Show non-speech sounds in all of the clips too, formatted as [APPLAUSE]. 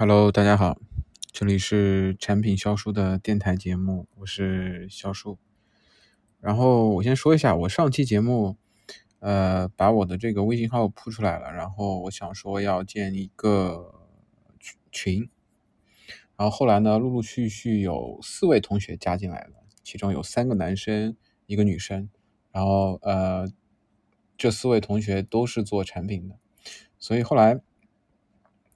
Hello，大家好，这里是产品销售的电台节目，我是销售。然后我先说一下，我上期节目，呃，把我的这个微信号铺出来了，然后我想说要建一个群，然后后来呢，陆陆续续有四位同学加进来了，其中有三个男生，一个女生，然后呃，这四位同学都是做产品的，所以后来。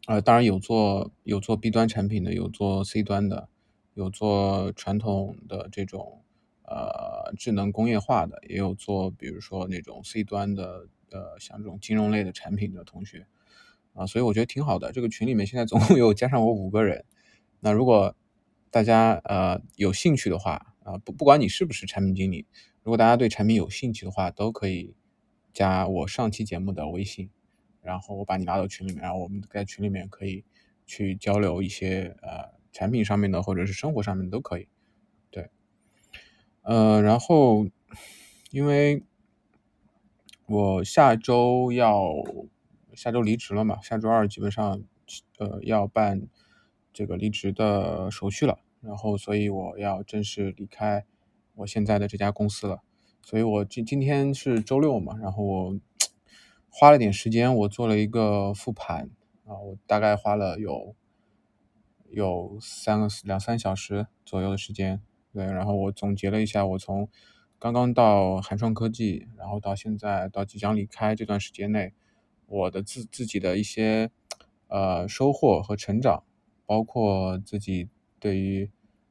呃，当然有做有做 B 端产品的，有做 C 端的，有做传统的这种呃智能工业化的，也有做比如说那种 C 端的呃像这种金融类的产品的同学啊，所以我觉得挺好的。这个群里面现在总共有加上我五个人。那如果大家呃有兴趣的话啊，不不管你是不是产品经理，如果大家对产品有兴趣的话，都可以加我上期节目的微信。然后我把你拉到群里面，然后我们在群里面可以去交流一些呃产品上面的或者是生活上面的都可以，对，呃，然后因为我下周要下周离职了嘛，下周二基本上呃要办这个离职的手续了，然后所以我要正式离开我现在的这家公司了，所以我今今天是周六嘛，然后我。花了点时间，我做了一个复盘啊，我大概花了有有三个两三小时左右的时间，对，然后我总结了一下，我从刚刚到韩创科技，然后到现在到即将离开这段时间内，我的自自己的一些呃收获和成长，包括自己对于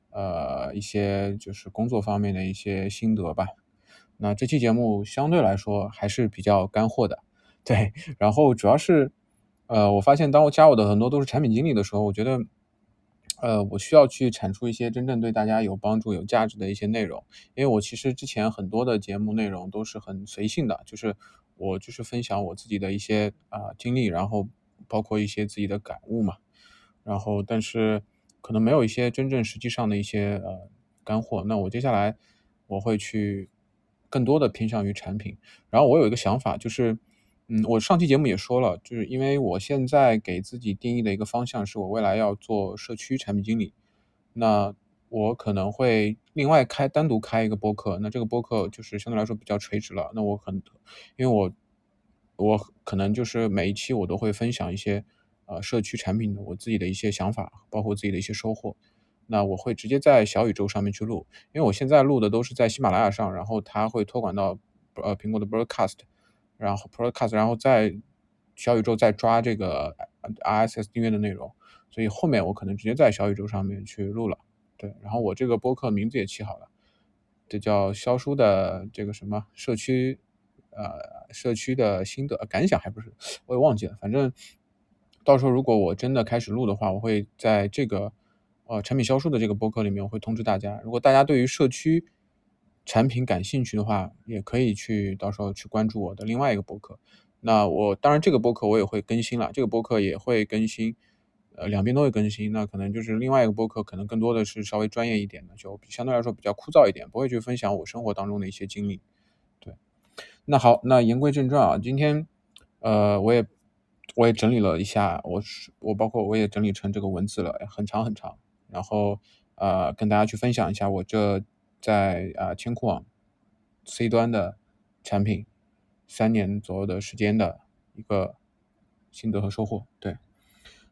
呃一些就是工作方面的一些心得吧。那这期节目相对来说还是比较干货的。对，然后主要是，呃，我发现当我加我的很多都是产品经理的时候，我觉得，呃，我需要去产出一些真正对大家有帮助、有价值的一些内容。因为我其实之前很多的节目内容都是很随性的，就是我就是分享我自己的一些啊经历，然后包括一些自己的感悟嘛。然后，但是可能没有一些真正实际上的一些呃干货。那我接下来我会去更多的偏向于产品。然后我有一个想法就是。嗯，我上期节目也说了，就是因为我现在给自己定义的一个方向，是我未来要做社区产品经理。那我可能会另外开单独开一个播客，那这个播客就是相对来说比较垂直了。那我很，因为我我可能就是每一期我都会分享一些呃社区产品的我自己的一些想法，包括自己的一些收获。那我会直接在小宇宙上面去录，因为我现在录的都是在喜马拉雅上，然后它会托管到呃苹果的 Broadcast。然后 Podcast，然后在小宇宙再抓这个 RSS 订阅的内容，所以后面我可能直接在小宇宙上面去录了。对，然后我这个播客名字也起好了，这叫肖叔的这个什么社区，呃，社区的心得感想还不是，我也忘记了。反正到时候如果我真的开始录的话，我会在这个呃产品销售的这个播客里面，我会通知大家。如果大家对于社区，产品感兴趣的话，也可以去到时候去关注我的另外一个博客。那我当然这个博客我也会更新了，这个博客也会更新，呃，两边都会更新。那可能就是另外一个博客，可能更多的是稍微专业一点的，就相对来说比较枯燥一点，不会去分享我生活当中的一些经历。对，那好，那言归正传啊，今天呃，我也我也整理了一下，我是我包括我也整理成这个文字了，很长很长，然后呃，跟大家去分享一下我这。在啊，千库网 C 端的产品三年左右的时间的一个心得和收获。对，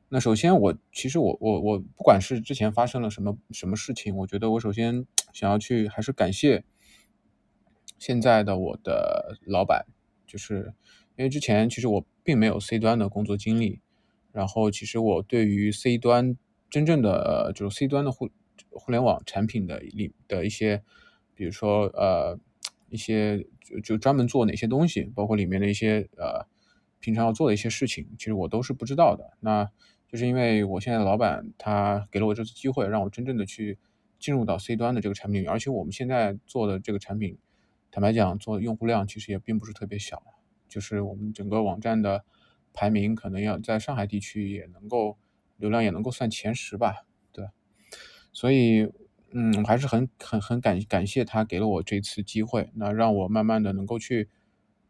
那首先我其实我我我不管是之前发生了什么什么事情，我觉得我首先想要去还是感谢现在的我的老板，就是因为之前其实我并没有 C 端的工作经历，然后其实我对于 C 端真正的就是 C 端的互互联网产品的里的一些，比如说呃一些就就专门做哪些东西，包括里面的一些呃平常要做的一些事情，其实我都是不知道的。那就是因为我现在老板他给了我这次机会，让我真正的去进入到 C 端的这个产品里，而且我们现在做的这个产品，坦白讲，做用户量其实也并不是特别小，就是我们整个网站的排名可能要在上海地区也能够流量也能够算前十吧。所以，嗯，我还是很很很感感谢他给了我这次机会，那让我慢慢的能够去，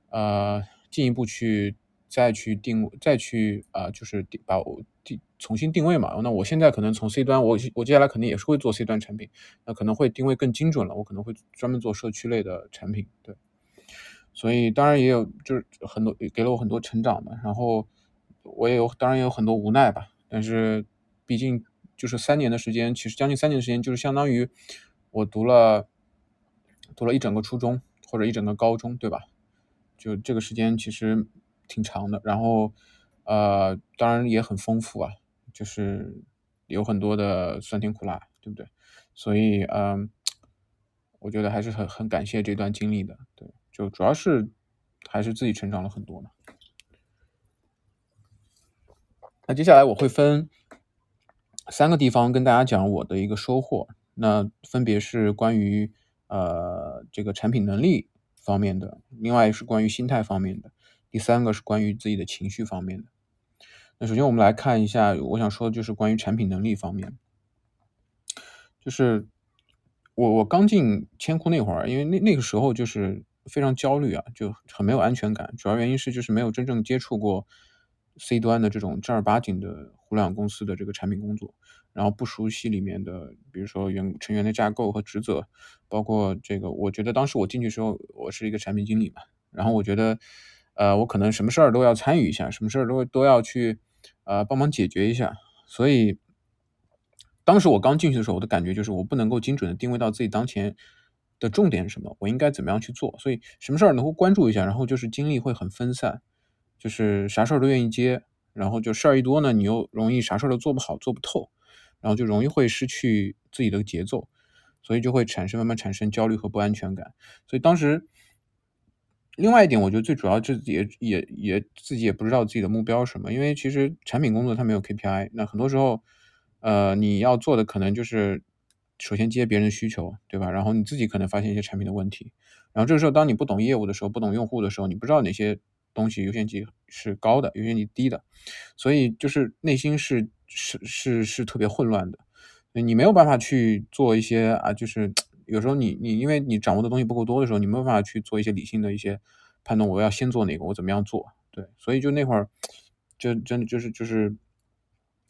呃，进一步去再去定再去啊，就是把我定重新定位嘛。那我现在可能从 C 端，我我接下来肯定也是会做 C 端产品，那可能会定位更精准了，我可能会专门做社区类的产品，对。所以当然也有就是很多给了我很多成长嘛，然后我也有当然也有很多无奈吧，但是毕竟就是三年的时间，其实将近三年的时间，就是相当于我读了读了一整个初中或者一整个高中，对吧？就这个时间其实挺长的，然后呃，当然也很丰富啊，就是有很多的酸甜苦辣，对不对？所以嗯，我觉得还是很很感谢这段经历的，对，就主要是还是自己成长了很多嘛。那接下来我会分三个地方跟大家讲我的一个收获，那分别是关于呃这个产品能力。方面的，另外是关于心态方面的，第三个是关于自己的情绪方面的。那首先我们来看一下，我想说的就是关于产品能力方面。就是我我刚进千库那会儿，因为那那个时候就是非常焦虑啊，就很没有安全感。主要原因是就是没有真正接触过 C 端的这种正儿八经的互联网公司的这个产品工作。然后不熟悉里面的，比如说员成员的架构和职责，包括这个，我觉得当时我进去时候，我是一个产品经理嘛，然后我觉得，呃，我可能什么事儿都要参与一下，什么事儿都都要去，呃，帮忙解决一下。所以，当时我刚进去的时候，我的感觉就是我不能够精准的定位到自己当前的重点是什么，我应该怎么样去做。所以，什么事儿能够关注一下，然后就是精力会很分散，就是啥事儿都愿意接，然后就事儿一多呢，你又容易啥事儿都做不好，做不透。然后就容易会失去自己的节奏，所以就会产生慢慢产生焦虑和不安全感。所以当时，另外一点，我觉得最主要就也也也自己也不知道自己的目标是什么，因为其实产品工作它没有 KPI，那很多时候，呃，你要做的可能就是首先接别人的需求，对吧？然后你自己可能发现一些产品的问题，然后这个时候当你不懂业务的时候，不懂用户的时候，你不知道哪些东西优先级是高的，优先级低的，所以就是内心是。是是是特别混乱的，你没有办法去做一些啊，就是有时候你你因为你掌握的东西不够多的时候，你没有办法去做一些理性的一些判断，我要先做哪个，我怎么样做？对，所以就那会儿，就真的就是就是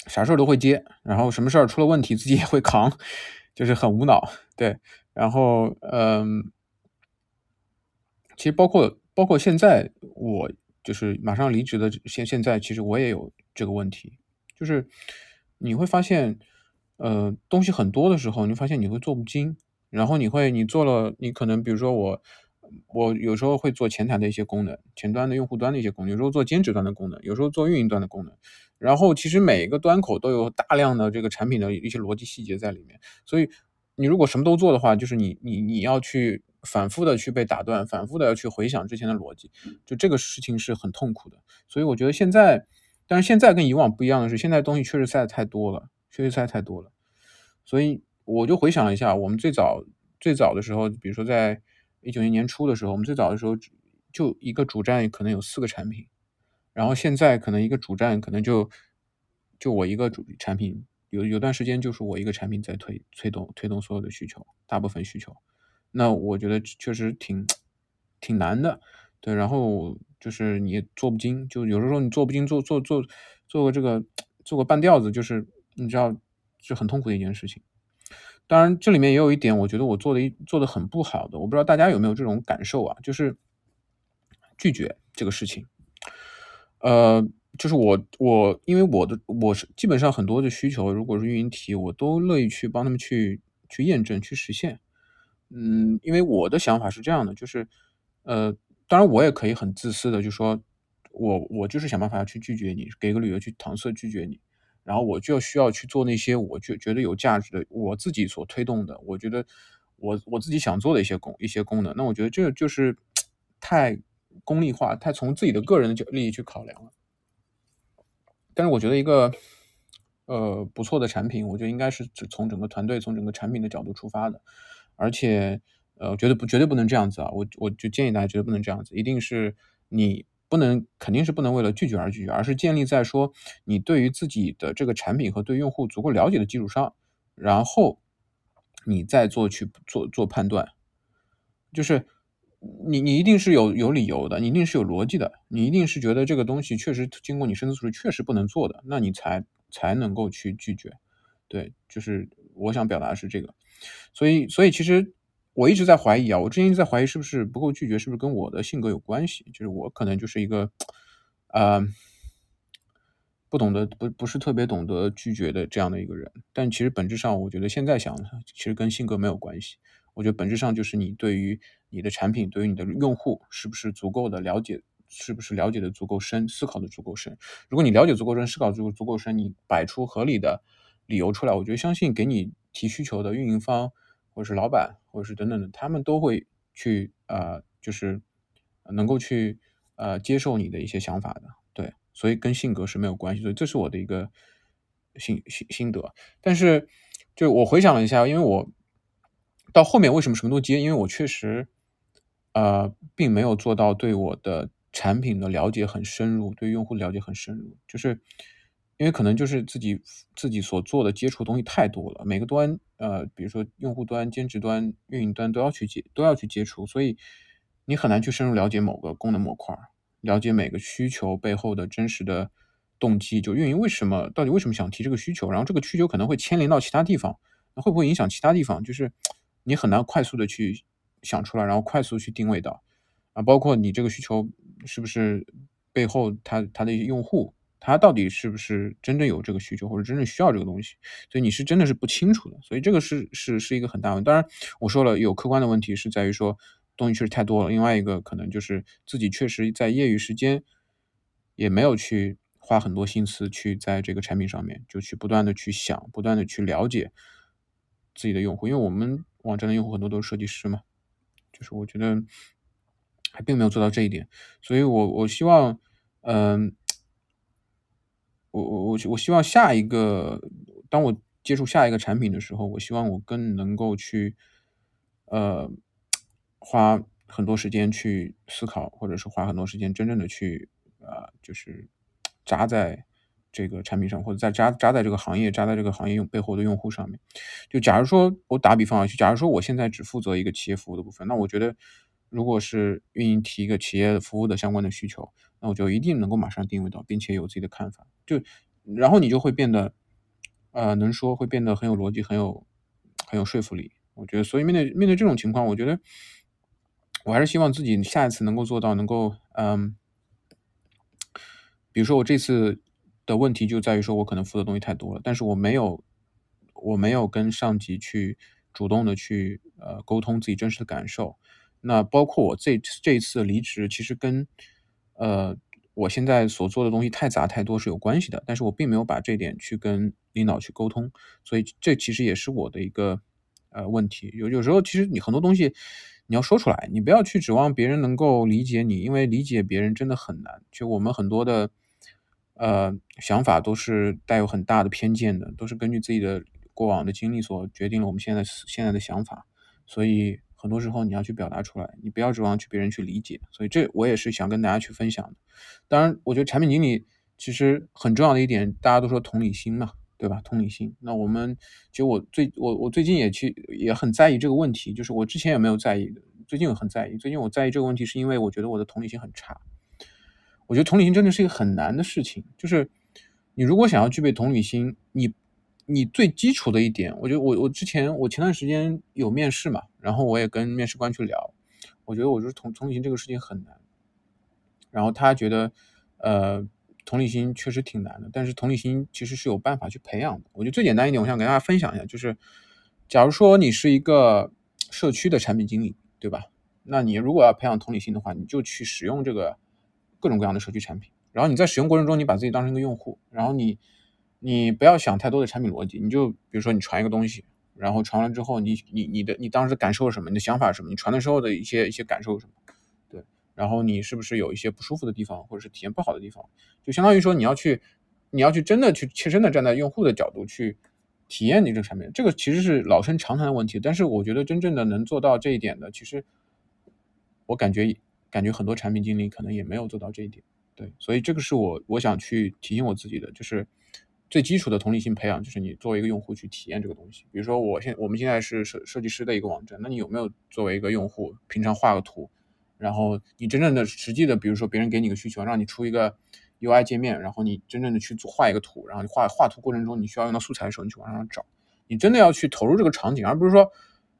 啥事儿都会接，然后什么事儿出了问题自己也会扛，就是很无脑。对，然后嗯，其实包括包括现在我就是马上离职的现现在，其实我也有这个问题。就是你会发现，呃，东西很多的时候，你发现你会做不精，然后你会你做了，你可能比如说我，我有时候会做前台的一些功能，前端的用户端的一些功能，有时候做兼职端的功能，有时候做运营端的功能，然后其实每一个端口都有大量的这个产品的一些逻辑细节在里面，所以你如果什么都做的话，就是你你你要去反复的去被打断，反复的要去回想之前的逻辑，就这个事情是很痛苦的，所以我觉得现在。但是现在跟以往不一样的是，现在东西确实塞的太多了，确实塞太多了。所以我就回想了一下，我们最早最早的时候，比如说在一九年年初的时候，我们最早的时候就一个主站可能有四个产品，然后现在可能一个主站可能就就我一个主产品，有有段时间就是我一个产品在推推动推动所有的需求，大部分需求。那我觉得确实挺挺难的，对，然后。就是你做不精，就有时候你做不精，做做做做个这个做个半吊子，就是你知道是很痛苦的一件事情。当然，这里面也有一点，我觉得我做的一做的很不好的，我不知道大家有没有这种感受啊？就是拒绝这个事情。呃，就是我我因为我的我是基本上很多的需求，如果是运营提，我都乐意去帮他们去去验证去实现。嗯，因为我的想法是这样的，就是呃。当然，我也可以很自私的就说，我我就是想办法要去拒绝你，给个理由去搪塞拒绝你，然后我就需要去做那些我觉觉得有价值的，我自己所推动的，我觉得我我自己想做的一些功一些功能。那我觉得这就是太功利化，太从自己的个人的角利益去考量了。但是我觉得一个呃不错的产品，我觉得应该是从整个团队、从整个产品的角度出发的，而且。呃，绝对不，绝对不能这样子啊！我我就建议大家绝对不能这样子，一定是你不能，肯定是不能为了拒绝而拒绝，而是建立在说你对于自己的这个产品和对用户足够了解的基础上，然后你再做去做做判断，就是你你一定是有有理由的，你一定是有逻辑的，你一定是觉得这个东西确实经过你深思熟虑确实不能做的，那你才才能够去拒绝。对，就是我想表达的是这个。所以，所以其实我一直在怀疑啊，我之前一直在怀疑是不是不够拒绝，是不是跟我的性格有关系？就是我可能就是一个，呃，不懂得不不是特别懂得拒绝的这样的一个人。但其实本质上，我觉得现在想，其实跟性格没有关系。我觉得本质上就是你对于你的产品，对于你的用户是不是足够的了解，是不是了解的足够深，思考的足够深。如果你了解足够深，思考足足够深，你摆出合理的理由出来，我觉得相信给你提需求的运营方或者是老板或者是等等的，他们都会去呃，就是能够去呃接受你的一些想法的。对，所以跟性格是没有关系。所以这是我的一个心心心得。但是就我回想了一下，因为我。到后面为什么什么都接？因为我确实，呃，并没有做到对我的产品的了解很深入，对用户了解很深入。就是因为可能就是自己自己所做的接触东西太多了，每个端，呃，比如说用户端、兼职端、运营端都要去接，都要去接触，所以你很难去深入了解某个功能模块，了解每个需求背后的真实的动机。就运营为什么，到底为什么想提这个需求？然后这个需求可能会牵连到其他地方，那会不会影响其他地方？就是。你很难快速的去想出来，然后快速去定位到啊，包括你这个需求是不是背后他他的用户，他到底是不是真正有这个需求或者真正需要这个东西，所以你是真的是不清楚的，所以这个是是是一个很大问题。当然我说了，有客观的问题是在于说东西确实太多了，另外一个可能就是自己确实在业余时间也没有去花很多心思去在这个产品上面，就去不断的去想，不断的去了解自己的用户，因为我们。网站的用户很多都是设计师嘛，就是我觉得还并没有做到这一点，所以我我希望，嗯，我我我我希望下一个，当我接触下一个产品的时候，我希望我更能够去，呃，花很多时间去思考，或者是花很多时间真正的去，呃，就是扎在。这个产品上，或者在扎扎在这个行业，扎在这个行业用背后的用户上面。就假如说我打比方啊，就假如说我现在只负责一个企业服务的部分，那我觉得，如果是运营提一个企业服务的相关的需求，那我就一定能够马上定位到，并且有自己的看法。就然后你就会变得，呃，能说，会变得很有逻辑，很有很有说服力。我觉得，所以面对面对这种情况，我觉得我还是希望自己下一次能够做到，能够嗯，比如说我这次。的问题就在于说，我可能负责东西太多了，但是我没有，我没有跟上级去主动的去呃沟通自己真实的感受。那包括我这这一次离职，其实跟呃我现在所做的东西太杂太多是有关系的，但是我并没有把这点去跟领导去沟通，所以这其实也是我的一个呃问题。有有时候其实你很多东西你要说出来，你不要去指望别人能够理解你，因为理解别人真的很难。就我们很多的。呃，想法都是带有很大的偏见的，都是根据自己的过往的经历所决定了我们现在现在的想法，所以很多时候你要去表达出来，你不要指望去别人去理解。所以这我也是想跟大家去分享的。当然，我觉得产品经理其实很重要的一点，大家都说同理心嘛，对吧？同理心。那我们其实我最我我最近也去也很在意这个问题，就是我之前也没有在意，最近我很在意。最近我在意这个问题，是因为我觉得我的同理心很差。我觉得同理心真的是一个很难的事情，就是你如果想要具备同理心，你你最基础的一点，我觉得我我之前我前段时间有面试嘛，然后我也跟面试官去聊，我觉得我就是同同理心这个事情很难，然后他觉得呃同理心确实挺难的，但是同理心其实是有办法去培养的。我觉得最简单一点，我想跟大家分享一下，就是假如说你是一个社区的产品经理，对吧？那你如果要培养同理心的话，你就去使用这个。各种各样的社区产品，然后你在使用过程中，你把自己当成一个用户，然后你，你不要想太多的产品逻辑，你就比如说你传一个东西，然后传完之后，你你你的你当时感受什么？你的想法什么？你传的时候的一些一些感受什么？对，然后你是不是有一些不舒服的地方，或者是体验不好的地方？就相当于说你要去，你要去真的去切身的站在用户的角度去体验你这个产品，这个其实是老生常谈的问题，但是我觉得真正的能做到这一点的，其实我感觉。感觉很多产品经理可能也没有做到这一点，对，所以这个是我我想去提醒我自己的，就是最基础的同理心培养，就是你作为一个用户去体验这个东西。比如说，我现我们现在是设设计师的一个网站，那你有没有作为一个用户，平常画个图，然后你真正的实际的，比如说别人给你个需求，让你出一个 UI 界面，然后你真正的去画一个图，然后你画画图过程中你需要用到素材的时候，你去网上找，你真的要去投入这个场景，而不是说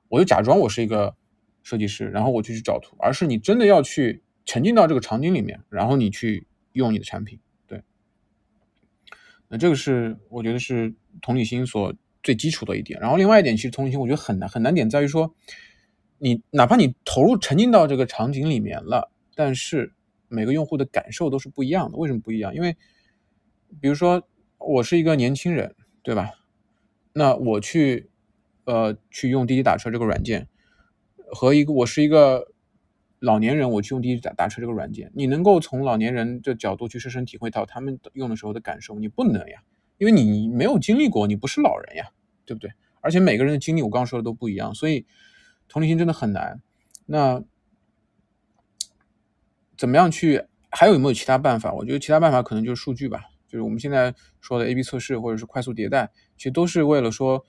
我就假装我是一个设计师，然后我就去找图，而是你真的要去沉浸到这个场景里面，然后你去用你的产品。那这个是我觉得是同理心所最基础的一点。然后另外一点，其实同理心我觉得很难很难点在于说，你哪怕你投入沉浸到这个场景里面了，但是。每个用户的感受都是不一样的，为什么不一样？因为，比如说我是一个年轻人，对吧？那我去，呃，去用滴滴打车这个软件，和一个我是一个老年人，我去用滴滴打打车这个软件，你能够从老年人的角度去深深体会到他们用的时候的感受，你不能呀，因为你没有经历过，你不是老人呀，对不对？而且每个人的经历，我刚刚说的都不一样，所以同理心真的很难。那。怎么样去？还有没有其他办法？我觉得其他办法可能就是数据吧，就是我们现在说的 A/B 测试或者是快速迭代，其实都是为了说，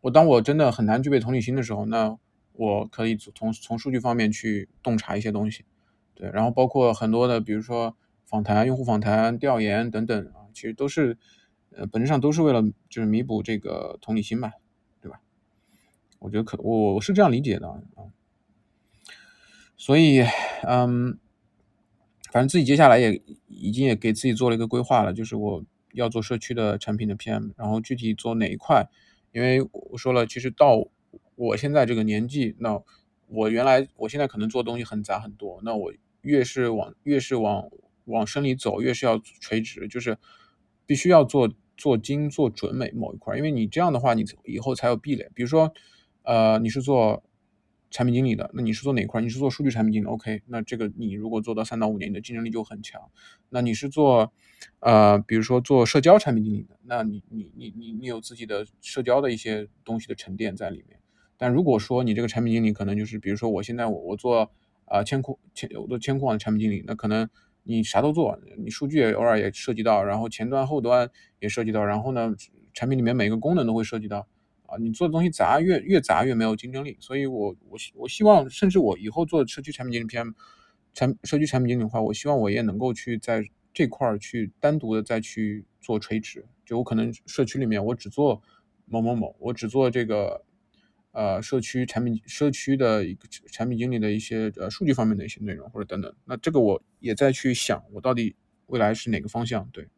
我当我真的很难具备同理心的时候，那我可以从从数据方面去洞察一些东西，对，然后包括很多的，比如说访谈、用户访谈、调研等等啊，其实都是呃本质上都是为了就是弥补这个同理心吧，对吧？我觉得可我我是这样理解的啊，所以嗯。反正自己接下来也已经也给自己做了一个规划了，就是我要做社区的产品的 PM，然后具体做哪一块，因为我说了，其实到我现在这个年纪，那我原来我现在可能做东西很杂很多，那我越是往越是往往深里走，越是要垂直，就是必须要做做精做准美某一块，因为你这样的话，你以后才有壁垒。比如说，呃，你是做。产品经理的，那你是做哪块？你是做数据产品经理，OK？那这个你如果做到三到五年，你的竞争力就很强。那你是做，呃，比如说做社交产品经理的，那你你你你你有自己的社交的一些东西的沉淀在里面。但如果说你这个产品经理可能就是，比如说我现在我我做啊千库千我做千库网的产品经理，那可能你啥都做，你数据也偶尔也涉及到，然后前端后端也涉及到，然后呢产品里面每个功能都会涉及到。啊，你做的东西杂，越越杂越没有竞争力。所以，我我希我希望，甚至我以后做社区产品经理 PM，产社区产品经理的话，我希望我也能够去在这块儿去单独的再去做垂直。就我可能社区里面我只做某某某，我只做这个呃社区产品社区的一个产品经理的一些呃数据方面的一些内容或者等等。那这个我也在去想，我到底未来是哪个方向？对，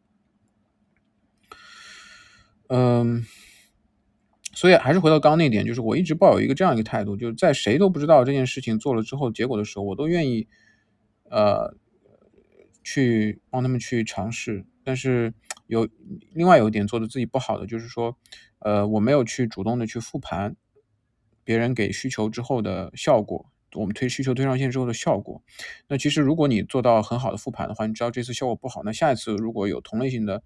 嗯。所以还是回到刚刚那点，就是我一直抱有一个这样一个态度，就是在谁都不知道这件事情做了之后结果的时候，我都愿意，呃，去帮他们去尝试。但是有另外有一点做的自己不好的，就是说，呃，我没有去主动的去复盘别人给需求之后的效果，我们推需求推上线之后的效果。那其实如果你做到很好的复盘的话，你知道这次效果不好，那下一次如果有同类型的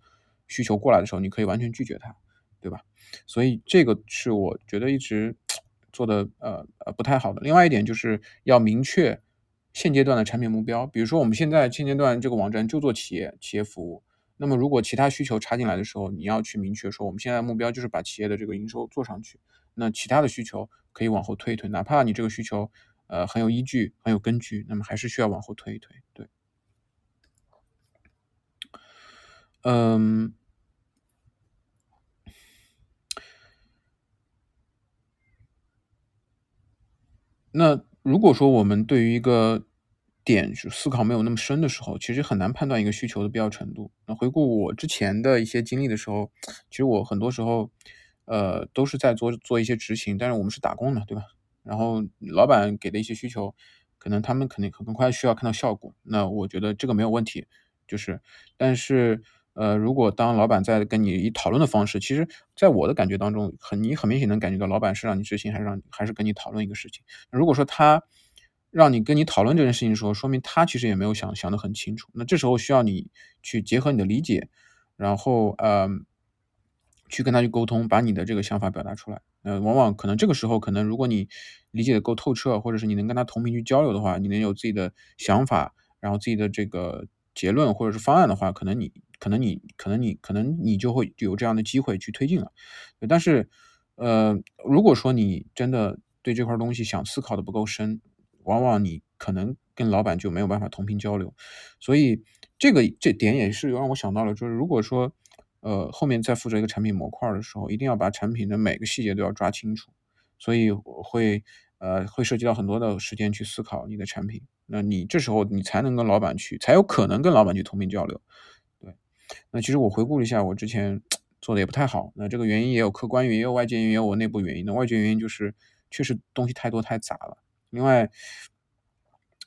需求过来的时候，你可以完全拒绝它，对吧？所以这个是我觉得一直 [TSK] 做的呃呃不太好的。另外一点就是要明确现阶段的产品目标，比如说我们现在现阶段这个网站就做企业企业服务，那么如果其他需求插进来的时候，你要去明确说我们现在目标就是把企业的这个营收做上去，那其他的需求可以往后推一推，哪怕你这个需求呃很有依据很有根据，那么还是需要往后推一推。对，嗯。那如果说我们对于一个点就思考没有那么深的时候，其实很难判断一个需求的必要程度。那回顾我之前的一些经历的时候，其实我很多时候，呃，都是在做做一些执行，但是我们是打工的，对吧？然后老板给的一些需求，可能他们肯定很快需要看到效果。那我觉得这个没有问题，就是，但是。呃，如果当老板在跟你以讨论的方式，其实在我的感觉当中，很你很明显能感觉到老板是让你执行，还是让还是跟你讨论一个事情。如果说他让你跟你讨论这件事情的时候，说明他其实也没有想想得很清楚。那这时候需要你去结合你的理解，然后呃，去跟他去沟通，把你的这个想法表达出来。呃，往往可能这个时候，可能如果你理解的够透彻，或者是你能跟他同频去交流的话，你能有自己的想法，然后自己的这个结论或者是方案的话，可能你。可能你可能你可能你就会有这样的机会去推进了，但是，呃，如果说你真的对这块东西想思考的不够深，往往你可能跟老板就没有办法同频交流。所以这个这点也是让我想到了，就是如果说呃后面再负责一个产品模块的时候，一定要把产品的每个细节都要抓清楚，所以会呃会涉及到很多的时间去思考你的产品，那你这时候你才能跟老板去，才有可能跟老板去同频交流。对，那其实我回顾了一下，我之前做的也不太好，那这个原因也有客观原因，也有外界原因，也有我内部原因。那外界原因就是确实东西太多太杂了，另外。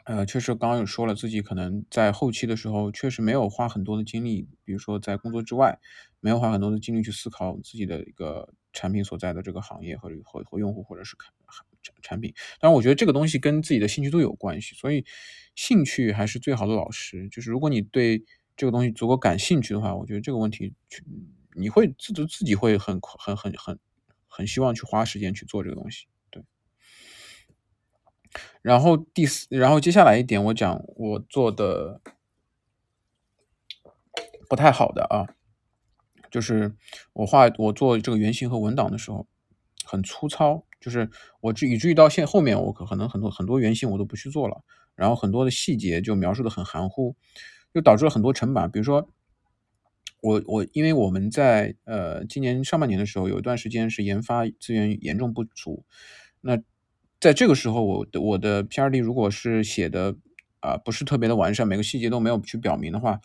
呃，确实刚刚有说了，自己可能在后期的时候确实没有花很多的精力，比如说在工作之外，没有花很多的精力去思考自己的一个产品所在的这个行业和和和用户或者是产产品。当然，我觉得这个东西跟自己的兴趣都有关系，所以兴趣还是最好的老师。就是如果你对这个东西足够感兴趣的话，我觉得这个问题去，你会自自己会很很很很很希望去花时间去做这个东西。然后第四，然后接下来一点，我讲我做的不太好的啊，就是我画我做这个原型和文档的时候很粗糙，就是我至以至于到现后面我可可能很多很多原型我都不去做了，然后很多的细节就描述的很含糊，就导致了很多成本。比如说我我因为我们在呃今年上半年的时候有一段时间是研发资源严重不足，那。在这个时候，我的我的 P R D 如果是写的啊不是特别的完善，每个细节都没有去表明的话，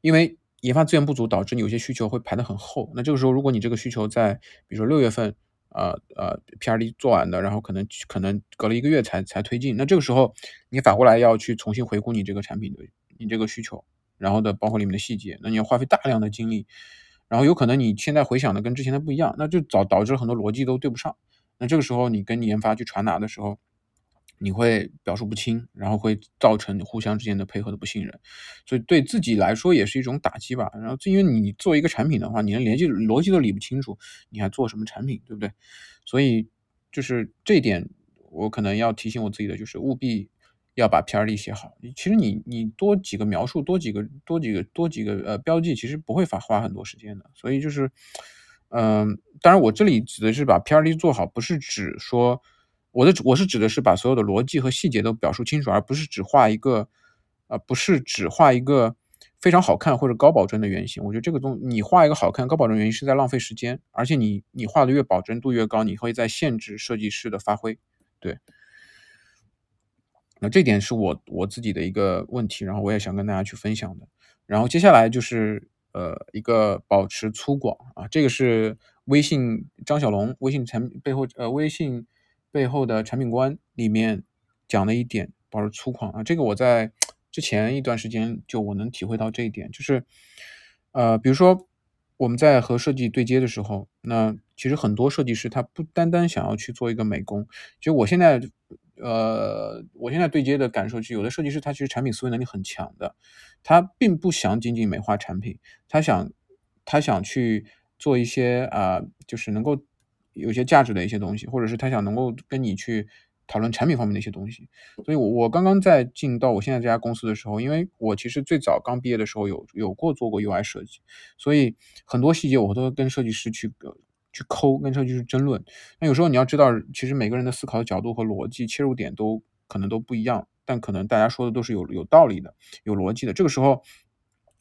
因为研发资源不足，导致你有些需求会排得很厚。那这个时候，如果你这个需求在比如说六月份啊呃 P R D 做完的，然后可能可能隔了一个月才才推进，那这个时候你反过来要去重新回顾你这个产品的你这个需求，然后的包括里面的细节，那你要花费大量的精力，然后有可能你现在回想的跟之前的不一样，那就导导致很多逻辑都对不上。那这个时候，你跟你研发去传达的时候，你会表述不清，然后会造成互相之间的配合的不信任，所以对自己来说也是一种打击吧。然后，因为你做一个产品的话，你连联系逻辑都理不清楚，你还做什么产品，对不对？所以就是这一点，我可能要提醒我自己的，就是务必要把 P R D 写好。其实你你多几个描述，多几个多几个多几个呃标记，其实不会花花很多时间的。所以就是。嗯，当然，我这里指的是把 P R D 做好，不是指说我的我是指的是把所有的逻辑和细节都表述清楚，而不是只画一个，呃，不是只画一个非常好看或者高保真的原型。我觉得这个东你画一个好看高保真原型是在浪费时间，而且你你画的越保真度越高，你会在限制设计师的发挥。对，那这点是我我自己的一个问题，然后我也想跟大家去分享的。然后接下来就是。呃，一个保持粗犷啊，这个是微信张小龙微信产背后呃微信背后的产品观里面讲的一点，保持粗犷啊。这个我在之前一段时间就我能体会到这一点，就是呃，比如说我们在和设计对接的时候，那其实很多设计师他不单单想要去做一个美工，其实我现在。呃，我现在对接的感受是，有的设计师他其实产品思维能力很强的，他并不想仅仅美化产品，他想他想去做一些啊，就是能够有些价值的一些东西，或者是他想能够跟你去讨论产品方面的一些东西。所以，我我刚刚在进到我现在这家公司的时候，因为我其实最早刚毕业的时候有有过做过 UI 设计，所以很多细节我都跟设计师去。去抠跟设计师争论，那有时候你要知道，其实每个人的思考的角度和逻辑切入点都可能都不一样，但可能大家说的都是有有道理的、有逻辑的。这个时候，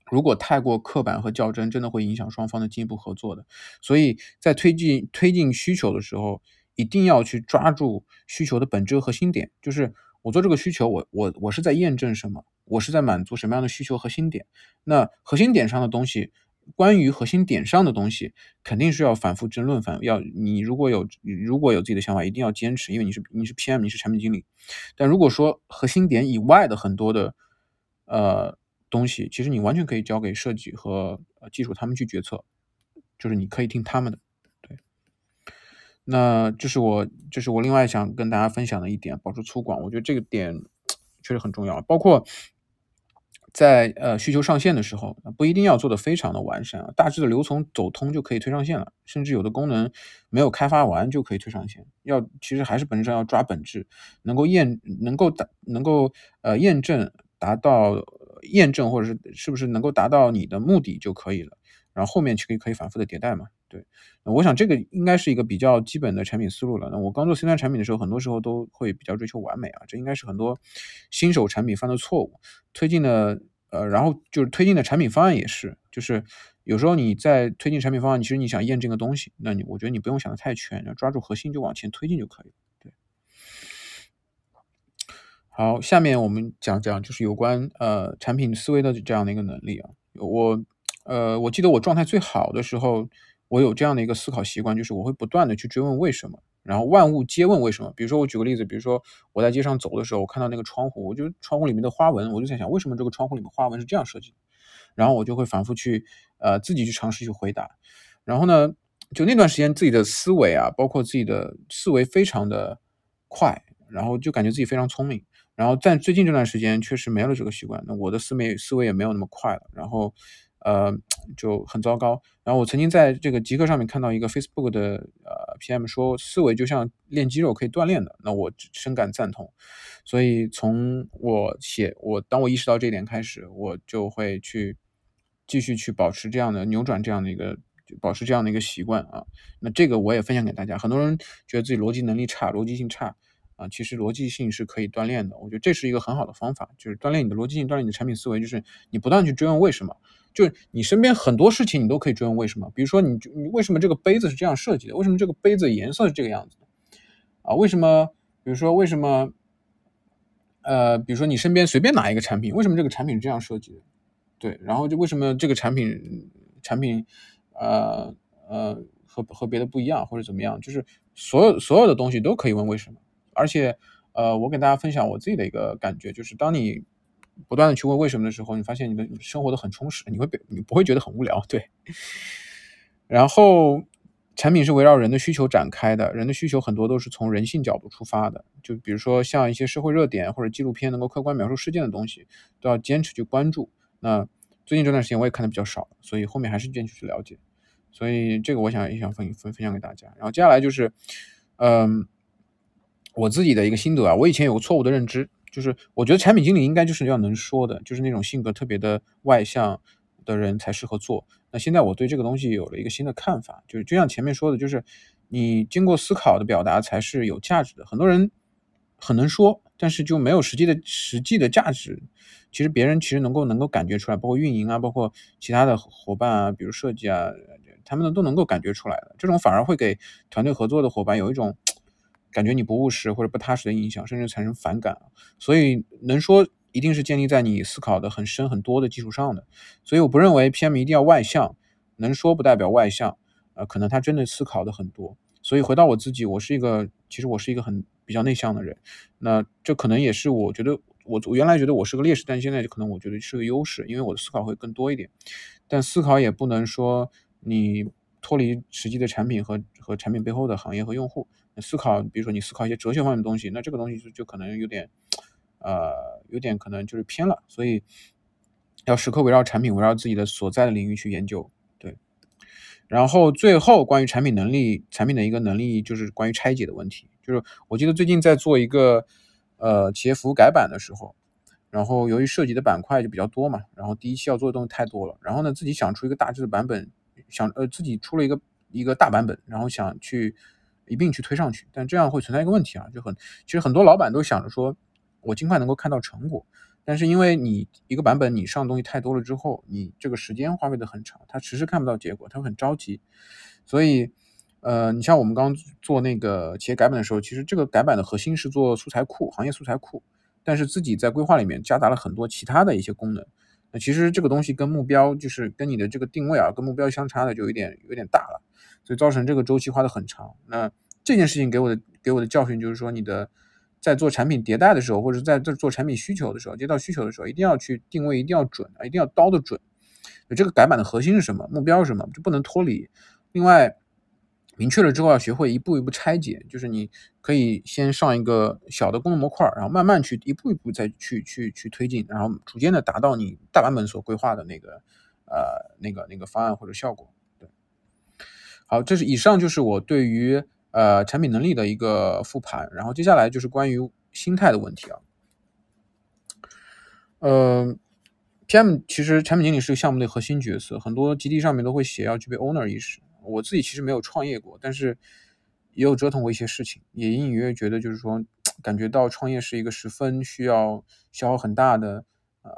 如果太过刻板和较真，真的会影响双方的进一步合作的。所以在推进推进需求的时候，一定要去抓住需求的本质核心点，就是我做这个需求，我我我是在验证什么，我是在满足什么样的需求核心点。那核心点上的东西。关于核心点上的东西，肯定是要反复争论，反要你如果有如果有自己的想法，一定要坚持，因为你是你是 PM，你是产品经理。但如果说核心点以外的很多的呃东西，其实你完全可以交给设计和技术他们去决策，就是你可以听他们的。对，那这是我这是我另外想跟大家分享的一点，保持粗犷，我觉得这个点确实很重要，包括。在呃需求上线的时候，不一定要做的非常的完善，大致的流程走通就可以推上线了，甚至有的功能没有开发完就可以推上线。要其实还是本质上要抓本质，能够验能够达能够呃验证达到验证或者是是不是能够达到你的目的就可以了，然后后面去可以可以反复的迭代嘛。对，我想这个应该是一个比较基本的产品思路了。那我刚做 C 端产品的时候，很多时候都会比较追求完美啊，这应该是很多新手产品犯的错误。推进的呃，然后就是推进的产品方案也是，就是有时候你在推进产品方案，其实你想验证个东西，那你我觉得你不用想的太全，要抓住核心就往前推进就可以了。对。好，下面我们讲讲就是有关呃产品思维的这样的一个能力啊。我呃我记得我状态最好的时候，我有这样的一个思考习惯，就是我会不断的去追问为什么。然后万物皆问为什么？比如说我举个例子，比如说我在街上走的时候，我看到那个窗户，我就窗户里面的花纹，我就在想为什么这个窗户里面花纹是这样设计的？然后我就会反复去呃自己去尝试去回答。然后呢，就那段时间自己的思维啊，包括自己的思维非常的快，然后就感觉自己非常聪明。然后在最近这段时间确实没了这个习惯，那我的思维思维也没有那么快了。然后。呃，就很糟糕。然后我曾经在这个极客上面看到一个 Facebook 的呃 PM 说，思维就像练肌肉，可以锻炼的。那我深感赞同。所以从我写我当我意识到这一点开始，我就会去继续去保持这样的扭转这样的一个保持这样的一个习惯啊。那这个我也分享给大家。很多人觉得自己逻辑能力差，逻辑性差啊，其实逻辑性是可以锻炼的。我觉得这是一个很好的方法，就是锻炼你的逻辑性，锻炼你的产品思维，就是你不断去追问为什么。就是你身边很多事情，你都可以追问为什么。比如说，你你为什么这个杯子是这样设计的？为什么这个杯子颜色是这个样子的？啊，为什么？比如说，为什么？呃，比如说你身边随便拿一个产品，为什么这个产品是这样设计的？对，然后就为什么这个产品产品呃呃和和别的不一样，或者怎么样？就是所有所有的东西都可以问为什么。而且呃，我给大家分享我自己的一个感觉，就是当你。不断的去问为什么的时候，你发现你的生活都很充实，你会被你不会觉得很无聊，对。然后产品是围绕人的需求展开的，人的需求很多都是从人性角度出发的，就比如说像一些社会热点或者纪录片能够客观描述事件的东西，都要坚持去关注。那最近这段时间我也看的比较少，所以后面还是坚持去了解。所以这个我想也想分分分享给大家。然后接下来就是，嗯，我自己的一个心得啊，我以前有个错误的认知。就是我觉得产品经理应该就是要能说的，就是那种性格特别的外向的人才适合做。那现在我对这个东西有了一个新的看法，就是就像前面说的，就是你经过思考的表达才是有价值的。很多人很能说，但是就没有实际的实际的价值。其实别人其实能够能够感觉出来，包括运营啊，包括其他的伙伴啊，比如设计啊，他们都能够感觉出来的。这种反而会给团队合作的伙伴有一种。感觉你不务实或者不踏实的印象，甚至产生反感所以能说一定是建立在你思考的很深很多的基础上的。所以我不认为 PM 一定要外向，能说不代表外向。呃，可能他真的思考的很多。所以回到我自己，我是一个其实我是一个很比较内向的人。那这可能也是我觉得我我原来觉得我是个劣势，但现在就可能我觉得是个优势，因为我的思考会更多一点。但思考也不能说你脱离实际的产品和和产品背后的行业和用户。思考，比如说你思考一些哲学方面的东西，那这个东西就就可能有点，呃，有点可能就是偏了。所以要时刻围绕产品，围绕自己的所在的领域去研究。对。然后最后关于产品能力，产品的一个能力就是关于拆解的问题。就是我记得最近在做一个呃企业服务改版的时候，然后由于涉及的板块就比较多嘛，然后第一期要做的东西太多了，然后呢自己想出一个大致的版本，想呃自己出了一个一个大版本，然后想去。一并去推上去，但这样会存在一个问题啊，就很其实很多老板都想着说，我尽快能够看到成果，但是因为你一个版本你上东西太多了之后，你这个时间花费的很长，他迟迟看不到结果，他会很着急，所以呃，你像我们刚做那个企业改版的时候，其实这个改版的核心是做素材库，行业素材库，但是自己在规划里面夹杂了很多其他的一些功能，那其实这个东西跟目标就是跟你的这个定位啊，跟目标相差的就有点有点大了。所以造成这个周期花的很长。那这件事情给我的给我的教训就是说，你的在做产品迭代的时候，或者在这做产品需求的时候，接到需求的时候，一定要去定位，一定要准啊，一定要刀的准。这个改版的核心是什么？目标是什么？就不能脱离。另外，明确了之后要学会一步一步拆解，就是你可以先上一个小的功能模块，然后慢慢去一步一步再去去去推进，然后逐渐的达到你大版本所规划的那个呃那个那个方案或者效果。好，这是以上就是我对于呃产品能力的一个复盘，然后接下来就是关于心态的问题啊。呃，PM 其实产品经理是个项目的核心角色，很多基地上面都会写要具备 owner 意识。我自己其实没有创业过，但是也有折腾过一些事情，也隐隐约约觉得就是说，感觉到创业是一个十分需要消耗很大的呃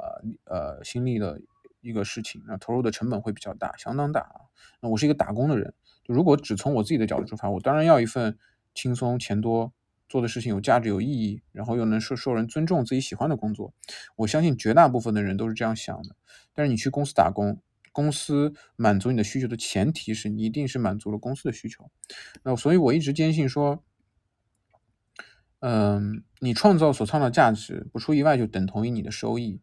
呃心力的一个事情，那投入的成本会比较大，相当大啊。那我是一个打工的人，如果只从我自己的角度出发，我当然要一份轻松、钱多、做的事情有价值、有意义，然后又能受受人尊重、自己喜欢的工作。我相信绝大部分的人都是这样想的。但是你去公司打工，公司满足你的需求的前提是你一定是满足了公司的需求。那所以我一直坚信说。嗯，你创造所创造价值，不出意外就等同于你的收益。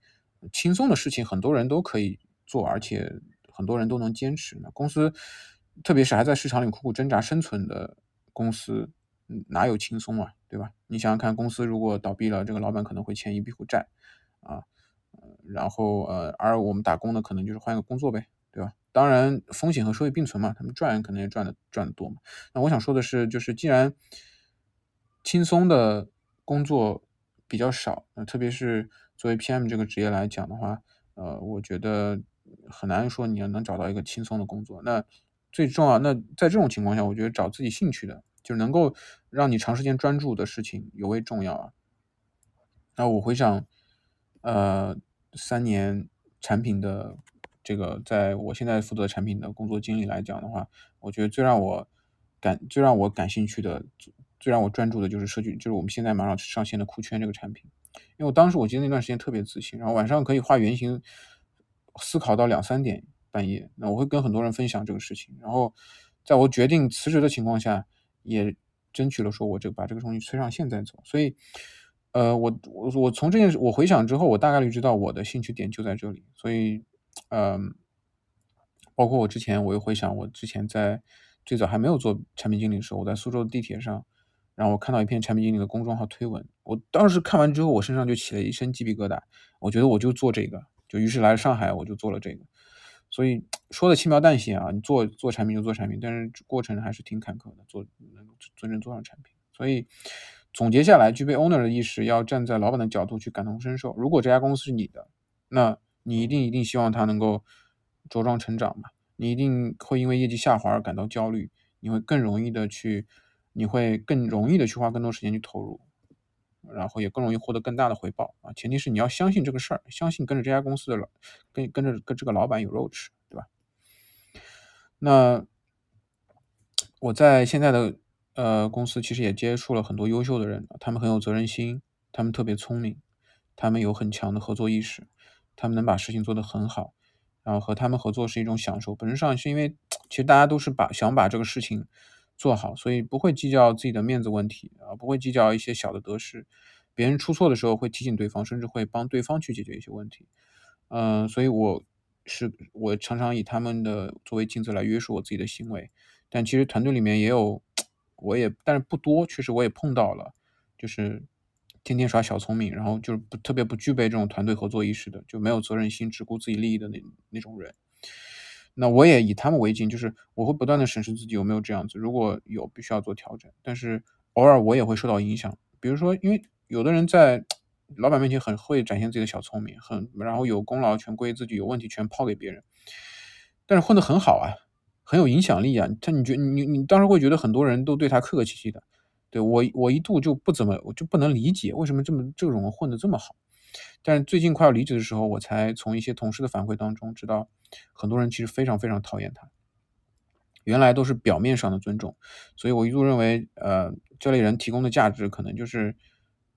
轻松的事情很多人都可以做，而且很多人都能坚持。那公司，特别是还在市场里苦苦挣扎生存的公司，哪有轻松啊？对吧？你想想看，公司如果倒闭了，这个老板可能会欠一屁股债啊。然后呃，而我们打工的可能就是换一个工作呗，对吧？当然风险和收益并存嘛，他们赚可能也赚的赚的多嘛。那我想说的是，就是既然轻松的工作比较少，那特别是作为 PM 这个职业来讲的话，呃，我觉得很难说你要能找到一个轻松的工作。那最重要，那在这种情况下，我觉得找自己兴趣的，就是能够让你长时间专注的事情尤为重要啊。那我回想，呃，三年产品的这个，在我现在负责产品的工作经历来讲的话，我觉得最让我感最让我感兴趣的。最让我专注的就是社区，就是我们现在马上上线的酷圈这个产品。因为我当时我记得那段时间特别自信，然后晚上可以画原型，思考到两三点半夜。那我会跟很多人分享这个事情。然后在我决定辞职的情况下，也争取了说我这把这个东西推上线再走。所以，呃，我我我从这件事我回想之后，我大概率知道我的兴趣点就在这里。所以，嗯，包括我之前我又回想，我之前在最早还没有做产品经理的时候，我在苏州的地铁上。然后我看到一篇产品经理的公众号推文，我当时看完之后，我身上就起了一身鸡皮疙瘩。我觉得我就做这个，就于是来上海，我就做了这个。所以说的轻描淡写啊，你做做产品就做产品，但是过程还是挺坎坷的，做能真正做上产品。所以总结下来，具备 owner 的意识，要站在老板的角度去感同身受。如果这家公司是你的，那你一定一定希望它能够茁壮成长嘛？你一定会因为业绩下滑而感到焦虑，你会更容易的去。你会更容易的去花更多时间去投入，然后也更容易获得更大的回报啊！前提是你要相信这个事儿，相信跟着这家公司的老，跟跟着跟这个老板有肉吃，对吧？那我在现在的呃公司其实也接触了很多优秀的人，他们很有责任心，他们特别聪明，他们有很强的合作意识，他们能把事情做得很好，然后和他们合作是一种享受。本质上是因为其实大家都是把想把这个事情。做好，所以不会计较自己的面子问题啊，不会计较一些小的得失。别人出错的时候会提醒对方，甚至会帮对方去解决一些问题。嗯，所以我是我常常以他们的作为镜子来约束我自己的行为。但其实团队里面也有，我也但是不多，确实我也碰到了，就是天天耍小聪明，然后就是不特别不具备这种团队合作意识的，就没有责任心，只顾自己利益的那那种人。那我也以他们为镜，就是我会不断的审视自己有没有这样子，如果有，必须要做调整。但是偶尔我也会受到影响，比如说，因为有的人在老板面前很会展现自己的小聪明，很然后有功劳全归自己，有问题全抛给别人，但是混得很好啊，很有影响力啊。他你觉你你当时会觉得很多人都对他客客气气的，对我我一度就不怎么我就不能理解为什么这么这种人混得这么好。但是最近快要离职的时候，我才从一些同事的反馈当中知道，很多人其实非常非常讨厌他。原来都是表面上的尊重，所以我一度认为，呃，这类人提供的价值可能就是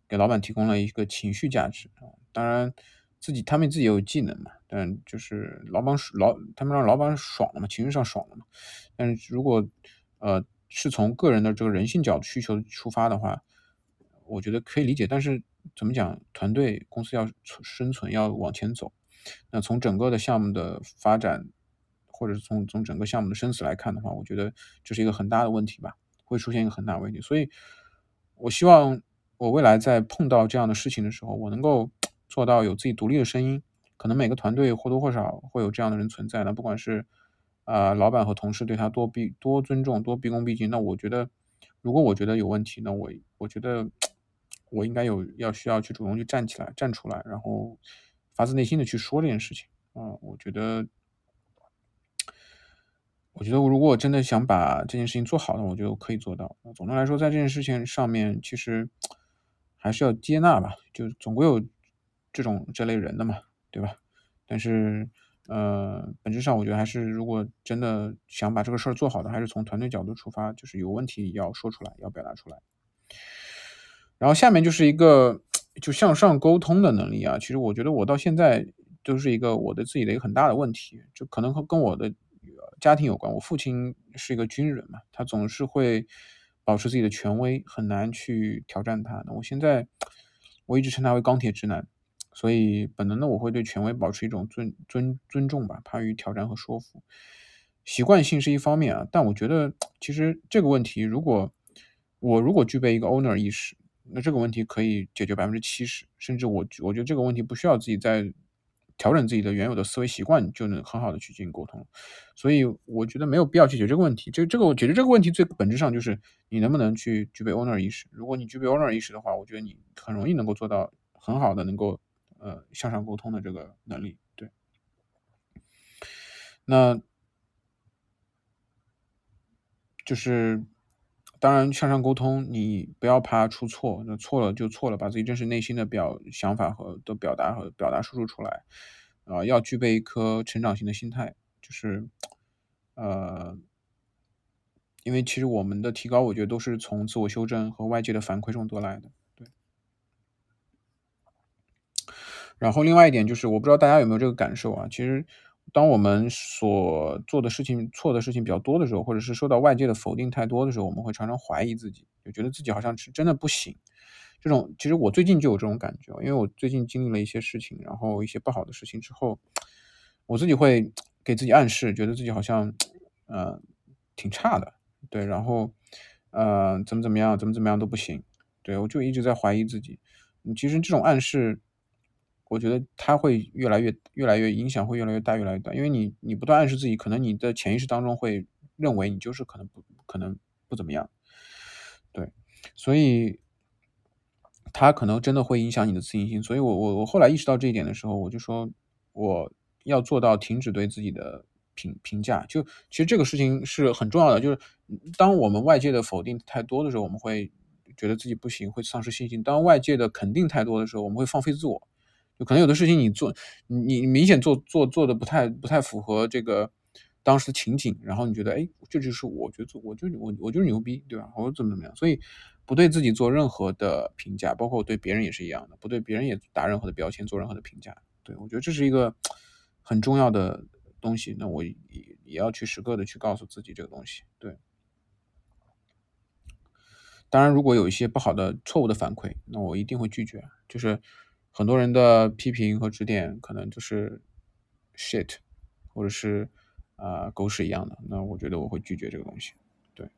给老板提供了一个情绪价值。当然，自己他们自己也有技能嘛，但就是老板老他们让老板爽了嘛，情绪上爽了嘛。但是如果呃是从个人的这个人性角度需求出发的话，我觉得可以理解，但是。怎么讲？团队公司要生存，要往前走。那从整个的项目的发展，或者是从从整个项目的生死来看的话，我觉得这是一个很大的问题吧，会出现一个很大问题。所以，我希望我未来在碰到这样的事情的时候，我能够 [TSK] 做到有自己独立的声音。可能每个团队或多或少会有这样的人存在。那不管是啊，老板和同事对他多毕多尊重，多毕恭毕敬，那我觉得，如果我觉得有问题，那我我觉得。我应该有要需要去主动去站起来站出来，然后发自内心的去说这件事情啊！我觉得，我觉得如果我真的想把这件事情做好，的我觉得我可以做到。总的来说，在这件事情上面，其实还是要接纳吧，就总归有这种这类人的嘛。对吧？但是，呃，本质上我觉得还是，如果真的想把这个事儿做好的，还是从团队角度出发，就是有问题要说出来，要表达出来。然后下面就是一个就向上沟通的能力啊，其实我觉得我到现在都是一个我的自己的一个很大的问题，就可能和跟我的家庭有关。我父亲是一个军人嘛，他总是会保持自己的权威，很难去挑战他。那我现在我一直称他为钢铁直男，所以本能的我会对权威保持一种尊尊尊重吧，怕于挑战和说服。习惯性是一方面啊，但我觉得其实这个问题，如果我如果具备一个 owner 意识。那这个问题可以解决百分之七十，甚至我我觉得这个问题不需要自己再调整自己的原有的思维习惯就能很好的去进行沟通，所以我觉得没有必要去解决这个问题。这这个解决这个问题最本质上就是你能不能去具备 owner 意识。如果你具备 owner 意识的话，我觉得你很容易能够做到很好的能够呃向上沟通的这个能力。对，那就是。当然，向上沟通，你不要怕出错，那错了就错了，把自己真实内心的表想法和的表达和表达输出出来，啊，要具备一颗成长型的心态，就是，呃，因为其实我们的提高，我觉得都是从自我修正和外界的反馈中得来的，对。然后另外一点就是，我不知道大家有没有这个感受啊，其实。当我们所做的事情错的事情比较多的时候，或者是受到外界的否定太多的时候，我们会常常怀疑自己，就觉得自己好像是真的不行。这种其实我最近就有这种感觉，因为我最近经历了一些事情，然后一些不好的事情之后，我自己会给自己暗示，觉得自己好像呃挺差的，对，然后呃怎么怎么样，怎么怎么样都不行，对我就一直在怀疑自己。其实这种暗示。我觉得它会越来越、越来越影响会越来越大、越来越大，因为你你不断暗示自己，可能你的潜意识当中会认为你就是可能不可能不怎么样，对，所以它可能真的会影响你的自信心。所以我我我后来意识到这一点的时候，我就说我要做到停止对自己的评评价。就其实这个事情是很重要的，就是当我们外界的否定太多的时候，我们会觉得自己不行，会丧失信心；当外界的肯定太多的时候，我们会放飞自我。就可能有的事情你做，你你明显做做做的不太不太符合这个当时的情景，然后你觉得，哎，这就是我觉得我就我我就是牛逼，对吧？我怎么怎么样？所以不对自己做任何的评价，包括我对别人也是一样的，不对别人也打任何的标签，做任何的评价。对我觉得这是一个很重要的东西。那我也也要去时刻的去告诉自己这个东西。对，当然如果有一些不好的错误的反馈，那我一定会拒绝，就是。很多人的批评和指点可能就是 shit，或者是啊狗屎一样的，那我觉得我会拒绝这个东西。对，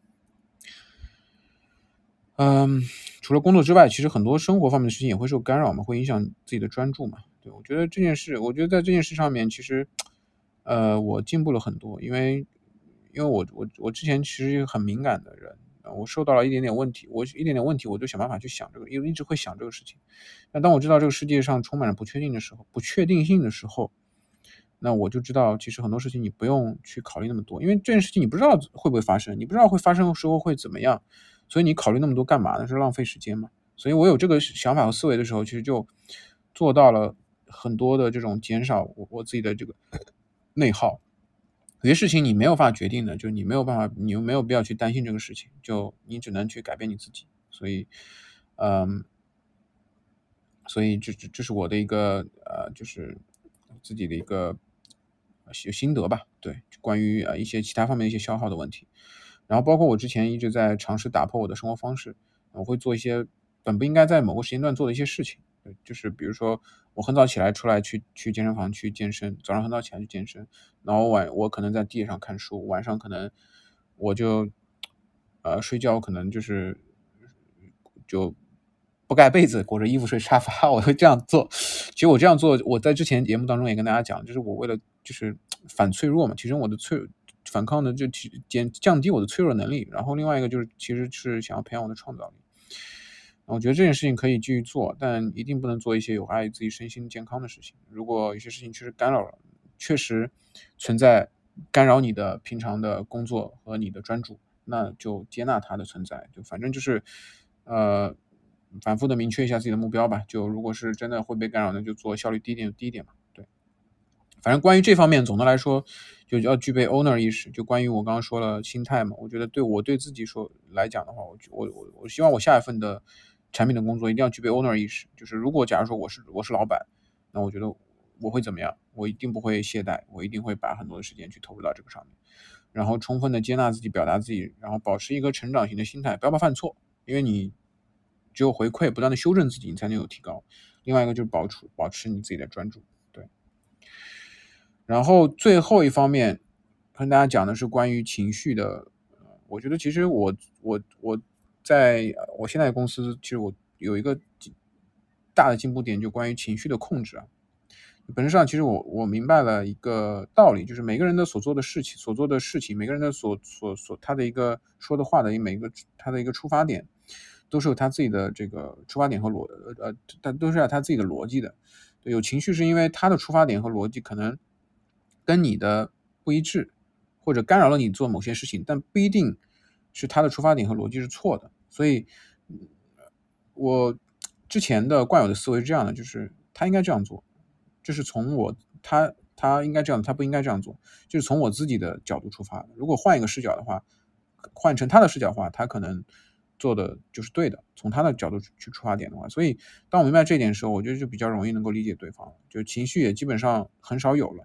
嗯，除了工作之外，其实很多生活方面的事情也会受干扰嘛，会影响自己的专注嘛。对我觉得这件事，我觉得在这件事上面，其实呃我进步了很多，因为因为我我我之前其实很敏感的人。我受到了一点点问题，我一点点问题，我就想办法去想这个，因为一直会想这个事情。那当我知道这个世界上充满了不确定的时候，不确定性的时候，那我就知道，其实很多事情你不用去考虑那么多，因为这件事情你不知道会不会发生，你不知道会发生的时候会怎么样，所以你考虑那么多干嘛呢？是浪费时间嘛？所以我有这个想法和思维的时候，其实就做到了很多的这种减少我我自己的这个内耗。有些事情你没有办法决定的，就是你没有办法，你又没有必要去担心这个事情，就你只能去改变你自己。所以，嗯，所以这这这是我的一个呃，就是自己的一个有心得吧。对，关于呃一些其他方面一些消耗的问题，然后包括我之前一直在尝试打破我的生活方式，我会做一些本不应该在某个时间段做的一些事情。就是比如说，我很早起来出来去去健身房去健身，早上很早起来去健身，然后晚我可能在地上看书，晚上可能我就呃睡觉，可能就是就不盖被子，裹着衣服睡沙发，我会这样做。其实我这样做，我在之前节目当中也跟大家讲，就是我为了就是反脆弱嘛，提升我的脆反抗的就提减降低我的脆弱能力，然后另外一个就是其实是想要培养我的创造力。我觉得这件事情可以继续做，但一定不能做一些有碍于自己身心健康的事情。如果有些事情确实干扰了，确实存在干扰你的平常的工作和你的专注，那就接纳它的存在。就反正就是，呃，反复的明确一下自己的目标吧。就如果是真的会被干扰，那就做效率低一点就低一点嘛。对。反正关于这方面，总的来说就要具备 owner 意识。就关于我刚刚说了心态嘛，我觉得对我对自己说来讲的话，我我我我希望我下一份的产品的工作一定要具备 owner 意识。就是如果假如说我是我是老板，那我觉得我会怎么样？我一定不会懈怠，我一定会把很多的时间去投入到这个上面，然后充分的接纳自己，表达自己，然后保持一个成长型的心态，不要怕犯错，因为你只有回馈，不断的修正自己，你才能有提高。另外一个就是保持保持你自己的专注。对然后最后一方面，跟大家讲的是关于情绪的。我觉得其实我我我在我现在公司，其实我有一个大的进步点，就关于情绪的控制啊。本质上，其实我我明白了一个道理，就是每个人的所做的事情，所做的事情，每个人的所所所他的一个说的话的每一个他的一个出发点，都是有他自己的这个出发点和逻呃，但都是有他自己的逻辑的。有情绪是因为他的出发点和逻辑可能。跟你的不一致，或者干扰了你做某些事情，但不一定是他的出发点和逻辑是错的。所以，我之前的惯有的思维是这样的，就是他应该这样做，就是从我他他应该这样，他不应该这样做，就是从我自己的角度出发。如果换一个视角的话，换成他的视角的话，他可能做的就是对的。从他的角度去出发点的话，所以当我明白这一点的时候，我觉得就比较容易能够理解对方，就情绪也基本上很少有了。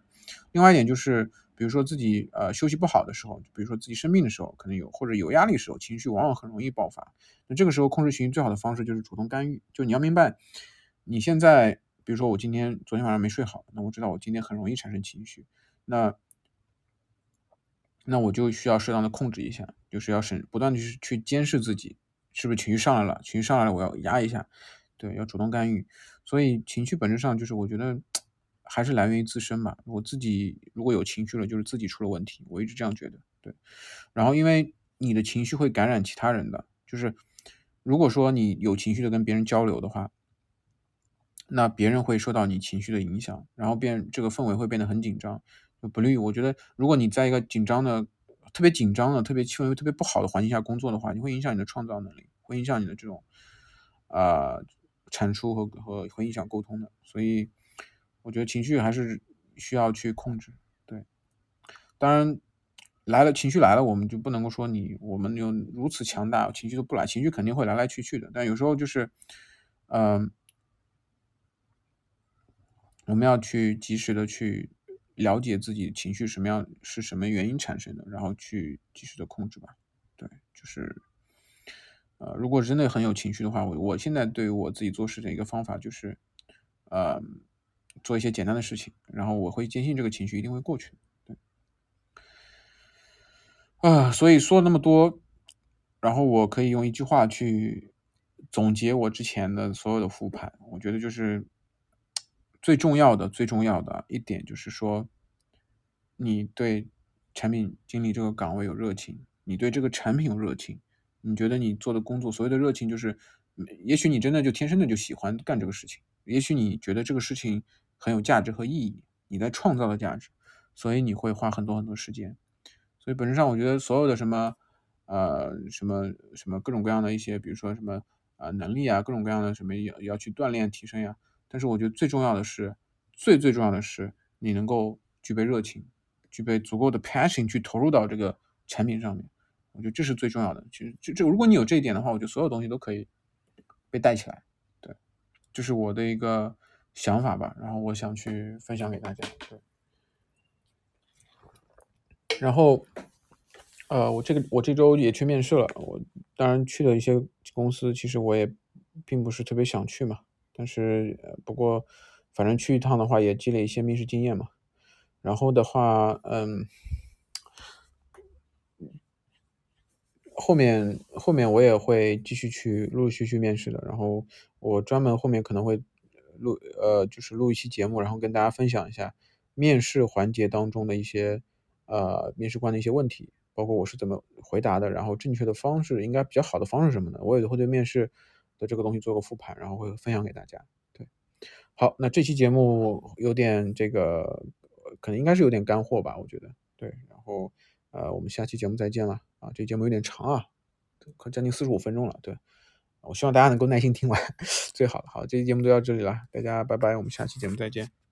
另外一点就是，比如说自己呃休息不好的时候，比如说自己生病的时候，可能有或者有压力时候，情绪往往很容易爆发。那这个时候控制情绪最好的方式就是主动干预。就你要明白，你现在比如说我今天昨天晚上没睡好，那我知道我今天很容易产生情绪，那那我就需要适当的控制一下，就是要审不断的去去监视自己是不是情绪上来了，情绪上来了我要压一下，对，要主动干预。所以情绪本质上就是我觉得。还是来源于自身吧。我自己如果有情绪了，就是自己出了问题。我一直这样觉得。对。然后，因为你的情绪会感染其他人的，就是如果说你有情绪的跟别人交流的话，那别人会受到你情绪的影响，然后变这个氛围会变得很紧张，不利于。我觉得，如果你在一个紧张的、特别紧张的、特别气氛又特别不好的环境下工作的话，你会影响你的创造能力，会影响你的这种啊产出和和会影响沟通的。所以。我觉得情绪还是需要去控制，对。当然来了情绪来了，我们就不能够说你我们有如此强大，情绪都不来，情绪肯定会来来去去的。但有时候就是，嗯，我们要去及时的去了解自己情绪什么样是什么原因产生的，然后去及时的控制吧。对，就是，呃，如果真的很有情绪的话，我我现在对于我自己做事的一个方法就是，呃。做一些简单的事情，然后我会坚信这个情绪一定会过去。对，啊，所以说那么多，然后我可以用一句话去总结我之前的所有的复盘。我觉得就是最重要的、最重要的一点就是说，你对产品经理这个岗位有热情，你对这个产品有热情，你觉得你做的工作所谓的热情就是，也许你真的就天生的就喜欢干这个事情，也许你觉得这个事情。很有价值和意义，你在创造的价值，所以你会花很多很多时间。所以本质上，我觉得所有的什么，呃，什么什么各种各样的一些，比如说什么啊能力啊，各种各样的什么要要去锻炼提升呀。但是我觉得最重要的是，最最重要的是你能够具备热情，具备足够的 passion 去投入到这个产品上面。我觉得这是最重要的。其实这这，如果你有这一点的话，我觉得所有东西都可以被带起来。对，这是我的一个。想法吧，然后我想去分享给大家。对，然后，呃，我这个我这周也去面试了。我当然去了一些公司，其实我也并不是特别想去嘛。但是，不过反正去一趟的话，也积累一些面试经验嘛。然后的话，嗯，后面后面我也会继续去陆陆续续面试的。然后我专门后面可能会。录呃，就是录一期节目，然后跟大家分享一下面试环节当中的一些呃面试官的一些问题，包括我是怎么回答的，然后正确的方式应该比较好的方式什么的，我也会对面试的这个东西做个复盘，然后会分享给大家。对，好，那这期节目有点这个，可能应该是有点干货吧，我觉得。对，然后呃，我们下期节目再见了啊，这节目有点长啊，快将近四十五分钟了，对。我希望大家能够耐心听完，[LAUGHS] 最好了。好，这期节目就到这里了，大家拜拜，我们下期节目再见。